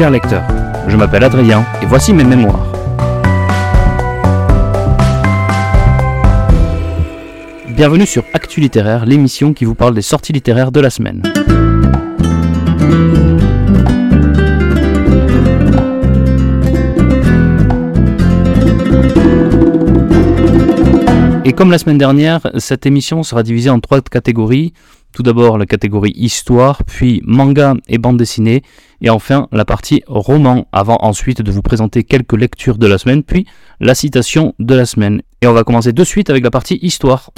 chers lecteurs. Je m'appelle Adrien et voici mes mémoires. Bienvenue sur Actu Littéraire, l'émission qui vous parle des sorties littéraires de la semaine. Et comme la semaine dernière, cette émission sera divisée en trois catégories. Tout d'abord la catégorie histoire, puis manga et bande dessinée, et enfin la partie roman, avant ensuite de vous présenter quelques lectures de la semaine, puis la citation de la semaine. Et on va commencer de suite avec la partie histoire.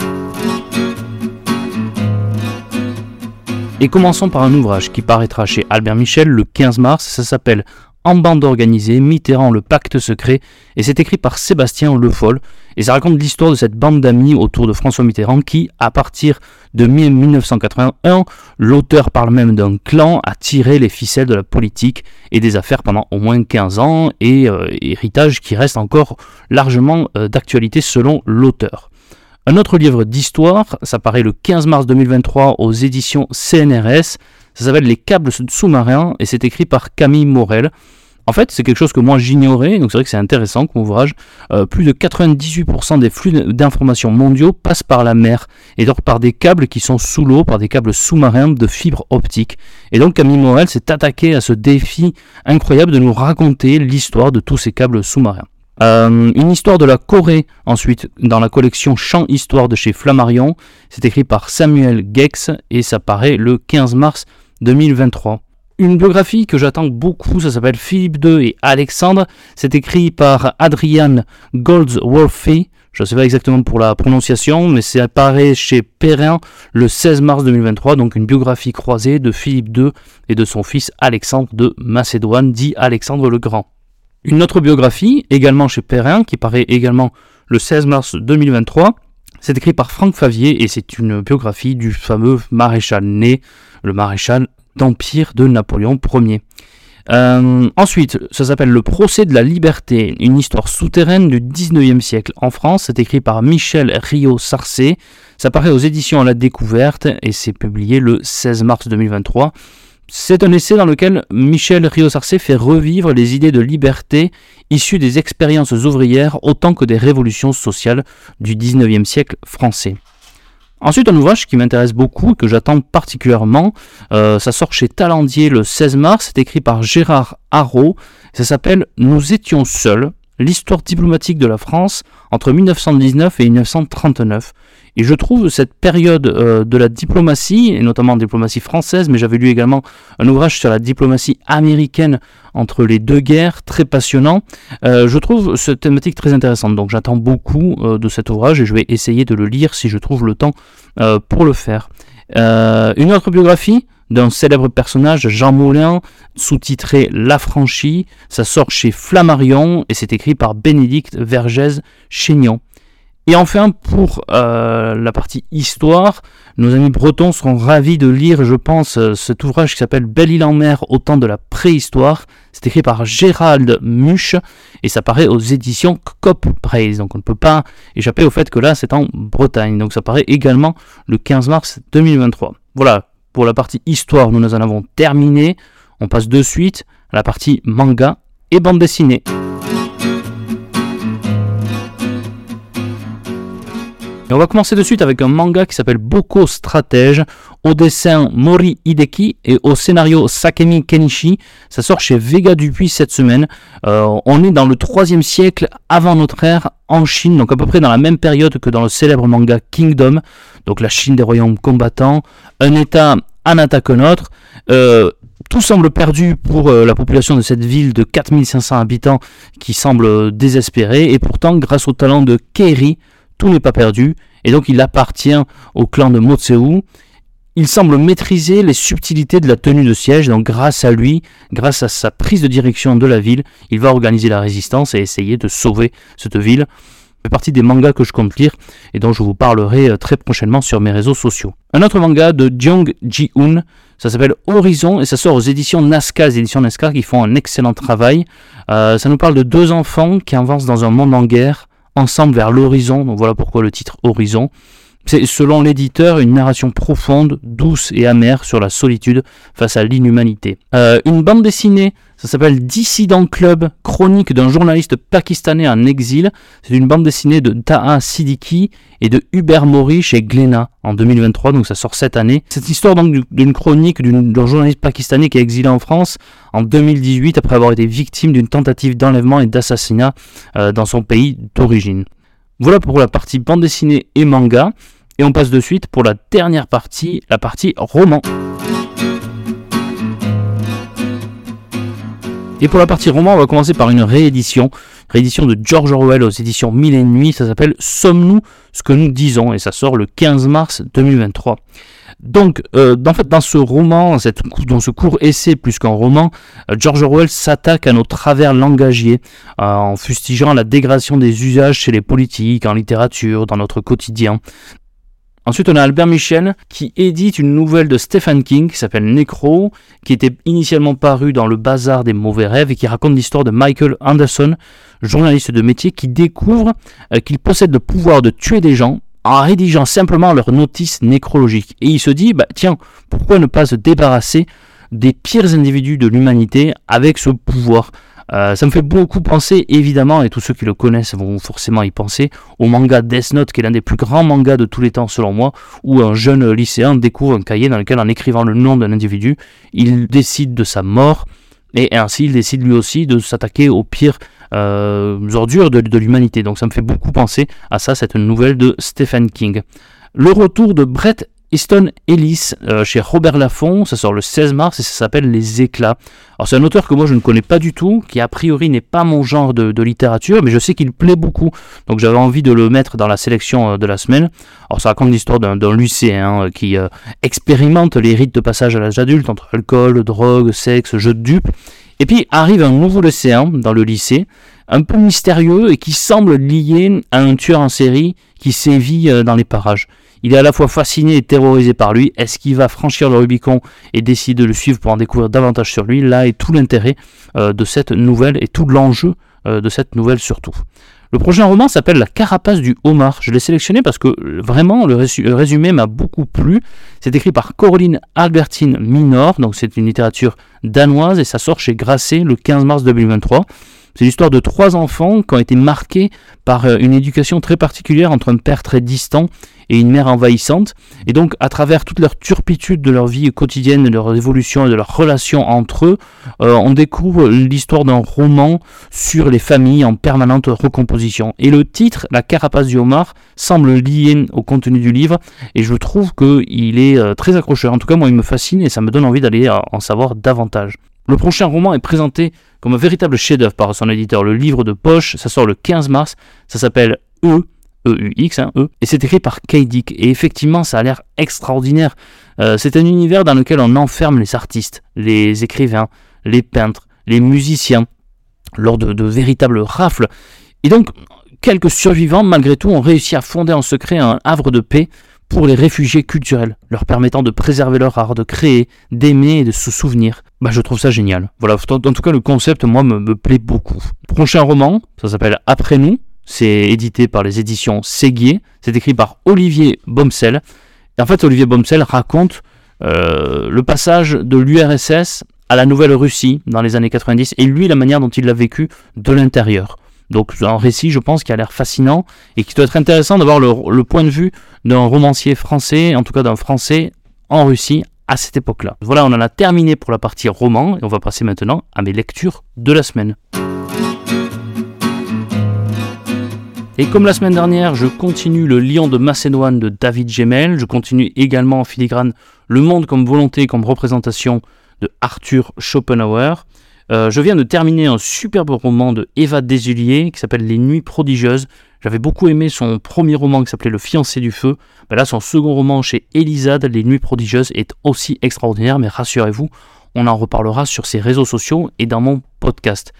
Et commençons par un ouvrage qui paraîtra chez Albert Michel le 15 mars, ça s'appelle en bande organisée, Mitterrand le pacte secret, et c'est écrit par Sébastien Le Foll, et ça raconte l'histoire de cette bande d'amis autour de François Mitterrand qui, à partir de 1981, l'auteur parle même d'un clan à tirer les ficelles de la politique et des affaires pendant au moins 15 ans, et euh, héritage qui reste encore largement euh, d'actualité selon l'auteur. Un autre livre d'histoire, ça paraît le 15 mars 2023 aux éditions CNRS, ça s'appelle Les câbles sous-marins et c'est écrit par Camille Morel. En fait, c'est quelque chose que moi j'ignorais, donc c'est vrai que c'est intéressant comme ouvrage. Euh, plus de 98% des flux d'informations mondiaux passent par la mer, et donc par des câbles qui sont sous l'eau, par des câbles sous-marins de fibres optiques. Et donc Camille Morel s'est attaqué à ce défi incroyable de nous raconter l'histoire de tous ces câbles sous-marins. Euh, une histoire de la Corée, ensuite, dans la collection Chant Histoire de chez Flammarion. C'est écrit par Samuel Gex et ça paraît le 15 mars 2023. Une biographie que j'attends beaucoup, ça s'appelle Philippe II et Alexandre. C'est écrit par Adrian Goldsworthy. Je ne sais pas exactement pour la prononciation, mais c'est apparaît chez Perrin le 16 mars 2023, donc une biographie croisée de Philippe II et de son fils Alexandre de Macédoine, dit Alexandre le Grand. Une autre biographie, également chez Perrin, qui paraît également le 16 mars 2023, c'est écrit par Franck Favier et c'est une biographie du fameux maréchal né, le maréchal d'Empire de Napoléon Ier. Euh, ensuite, ça s'appelle Le procès de la liberté, une histoire souterraine du 19e siècle en France. C'est écrit par Michel Rio-Sarcé. Ça paraît aux éditions la découverte et c'est publié le 16 mars 2023. C'est un essai dans lequel Michel Rio-Sarcé fait revivre les idées de liberté issues des expériences ouvrières autant que des révolutions sociales du 19e siècle français. Ensuite, un ouvrage qui m'intéresse beaucoup, que j'attends particulièrement, euh, ça sort chez Talendier le 16 mars, c'est écrit par Gérard Haro, ça s'appelle Nous étions seuls, l'histoire diplomatique de la France entre 1919 et 1939. Et je trouve cette période euh, de la diplomatie, et notamment diplomatie française, mais j'avais lu également un ouvrage sur la diplomatie américaine entre les deux guerres, très passionnant. Euh, je trouve cette thématique très intéressante, donc j'attends beaucoup euh, de cet ouvrage et je vais essayer de le lire si je trouve le temps pour le faire. une autre biographie d'un célèbre personnage, Jean Moulin, sous-titré L'affranchi, ça sort chez Flammarion et c'est écrit par Bénédicte Vergès Chénion. Et enfin, pour euh, la partie histoire, nos amis bretons seront ravis de lire, je pense, euh, cet ouvrage qui s'appelle Belle île en mer au temps de la préhistoire. C'est écrit par Gérald Muche et ça paraît aux éditions Cop. Donc on ne peut pas échapper au fait que là c'est en Bretagne. Donc ça paraît également le 15 mars 2023. Voilà, pour la partie histoire, nous en avons terminé. On passe de suite à la partie manga et bande dessinée. On va commencer de suite avec un manga qui s'appelle Boko Stratège, au dessin Mori Hideki et au scénario Sakemi Kenichi. Ça sort chez Vega Dupuis cette semaine. Euh, on est dans le 3 siècle avant notre ère en Chine, donc à peu près dans la même période que dans le célèbre manga Kingdom, donc la Chine des royaumes combattants, un état en attaque un autre. Euh, tout semble perdu pour euh, la population de cette ville de 4500 habitants qui semble désespérée, et pourtant grâce au talent de Keiri, tout n'est pas perdu, et donc il appartient au clan de Motseu. Il semble maîtriser les subtilités de la tenue de siège, donc grâce à lui, grâce à sa prise de direction de la ville, il va organiser la résistance et essayer de sauver cette ville. Fait partie des mangas que je compte lire et dont je vous parlerai euh, très prochainement sur mes réseaux sociaux. Un autre manga de Jung Ji-hoon, ça s'appelle Horizon et ça sort aux éditions Nazca, les éditions Nazca qui font un excellent travail. Euh, ça nous parle de deux enfants qui avancent dans un monde en guerre ensemble vers l'horizon. Donc voilà pourquoi le titre Horizon. C'est selon l'éditeur une narration profonde, douce et amère sur la solitude face à l'inhumanité. Euh, une bande dessinée, Ça s'appelle Dissident Club, chronique d'un journaliste pakistanais en exil. C'est une bande dessinée de Taha Siddiqui et de Hubert Mori chez Glénat en 2023, donc ça sort cette année. Cette histoire donc d'une chronique d'un journaliste pakistanais qui est exilé en France en 2018 après avoir été victime d'une tentative d'enlèvement et d'assassinat euh, dans son pays d'origine. Voilà pour la partie bande dessinée et manga. Et on passe de suite pour la dernière partie, la partie roman. Et pour la partie roman, on va commencer par une réédition. Réédition de George Orwell aux éditions Mille et Nuits. Ça s'appelle Sommes-nous ce que nous disons? Et ça sort le 15 mars 2023. Donc, euh, en fait, dans ce roman, dans ce court essai plus qu'un roman, euh, George Orwell s'attaque à nos travers langagiers, euh, en fustigeant la dégradation des usages chez les politiques, en littérature, dans notre quotidien. Ensuite, on a Albert Michel qui édite une nouvelle de Stephen King qui s'appelle Necro, qui était initialement paru dans Le Bazar des mauvais rêves et qui raconte l'histoire de Michael Anderson, journaliste de métier, qui découvre euh, qu'il possède le pouvoir de tuer des gens en rédigeant simplement leur notice nécrologique. Et il se dit, bah, tiens, pourquoi ne pas se débarrasser des pires individus de l'humanité avec ce pouvoir? Euh, ça me fait beaucoup penser, évidemment, et tous ceux qui le connaissent vont forcément y penser, au manga Death Note, qui est l'un des plus grands mangas de tous les temps, selon moi, où un jeune lycéen découvre un cahier dans lequel, en écrivant le nom d'un individu, il décide de sa mort, et ainsi il décide lui aussi de s'attaquer aux pires euh, ordures de, de l'humanité. Donc ça me fait beaucoup penser à ça, cette nouvelle de Stephen King. Le retour de Brett Easton Ellis euh, chez Robert Laffont, ça sort le 16 mars et ça s'appelle Les Éclats. Alors c'est un auteur que moi je ne connais pas du tout, qui a priori n'est pas mon genre de, littérature, mais je sais qu'il plaît beaucoup, donc j'avais envie de le mettre dans la sélection euh, de la semaine. Alors ça raconte l'histoire d'un lycéen euh, qui expérimente les rites de passage à l'âge adulte entre alcool, drogue, sexe, jeu de dupes. Et puis arrive un nouveau lycéen dans le lycée, un peu mystérieux et qui semble lié à un tueur en série qui sévit dans les parages. Il est à la fois fasciné et terrorisé par lui. Est-ce qu'il va franchir le Rubicon et décider de le suivre pour en découvrir davantage sur lui? Là est tout l'intérêt euh, de cette nouvelle et tout l'enjeu euh, de cette nouvelle surtout. Le prochain roman s'appelle La carapace du homard. Je l'ai sélectionné parce que euh, vraiment le, résumé m'a beaucoup plu. C'est écrit par Coraline Albertine Minor, donc c'est une littérature danoise et ça sort chez Grasset le 15 mars 2023. C'est l'histoire de trois enfants qui ont été marqués par euh, une éducation très particulière entre un père très distant et une mère envahissante. Et donc, à travers toute leur turpitude de leur vie quotidienne, de leur évolution et de leurs relations entre eux, euh, on découvre l'histoire d'un roman sur les familles en permanente recomposition. Et le titre, La carapace du homard, semble lié au contenu du livre et je trouve qu'il est euh, très accrocheur. En tout cas, moi, il me fascine et ça me donne envie d'aller en savoir davantage. Le prochain roman est présenté comme un véritable chef-d'œuvre par son éditeur, le livre de poche. Ça sort le 15 mars. Ça s'appelle E. E-U-X, hein, E, et c'est écrit par Kay Dick. Et effectivement, ça a l'air extraordinaire. Euh, c'est un univers dans lequel on enferme les artistes, les écrivains, les peintres, les musiciens, lors de, de véritables rafles. Et donc, quelques survivants, malgré tout, ont réussi à fonder en secret un havre de paix pour les réfugiés culturels, leur permettant de préserver leur art, de créer, d'aimer et de se souvenir. Bah, je trouve ça génial. Voilà, en tout cas, le concept, moi, me, plaît beaucoup. Prochain roman, ça s'appelle Après nous. C'est édité par les éditions Séguier. C'est écrit par Olivier Bomsel. Et en fait, Olivier Bomsel raconte euh, le passage de l'URSS à la Nouvelle-Russie dans les années 90 et lui, la manière dont il l'a vécu de l'intérieur. Donc un récit, je pense, qui a l'air fascinant et qui doit être intéressant d'avoir le, point de vue d'un romancier français, en tout cas d'un français en Russie à cette époque-là. Voilà, on en a terminé pour la partie roman et on va passer maintenant à mes lectures de la semaine. Et comme la semaine dernière, je continue le Lion de Macédoine de David Gemmel, je continue également en filigrane Le Monde comme volonté, comme représentation de Arthur Schopenhauer. Euh, je viens de terminer un superbe roman de Eva Desulier qui s'appelle Les Nuits prodigieuses. J'avais beaucoup aimé son premier roman qui s'appelait Le fiancé du feu. Là, son second roman chez Elisade, Les Nuits prodigieuses, est aussi extraordinaire, mais rassurez-vous, on en reparlera sur ses réseaux sociaux et dans mon podcast.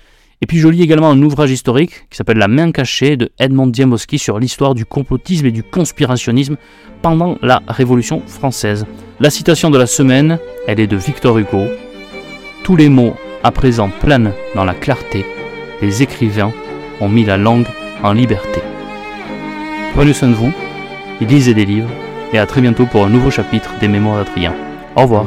Et puis je lis également un ouvrage historique qui s'appelle La main cachée de Edmond Diamowski sur l'histoire du complotisme et du conspirationnisme pendant la Révolution française. La citation de la semaine, elle est de Victor Hugo. Tous les mots à présent planent dans la clarté, les écrivains ont mis la langue en liberté. Prenez soin de vous, lisez des livres, et à très bientôt pour un nouveau chapitre des Mémoires d'Adrien. Au revoir.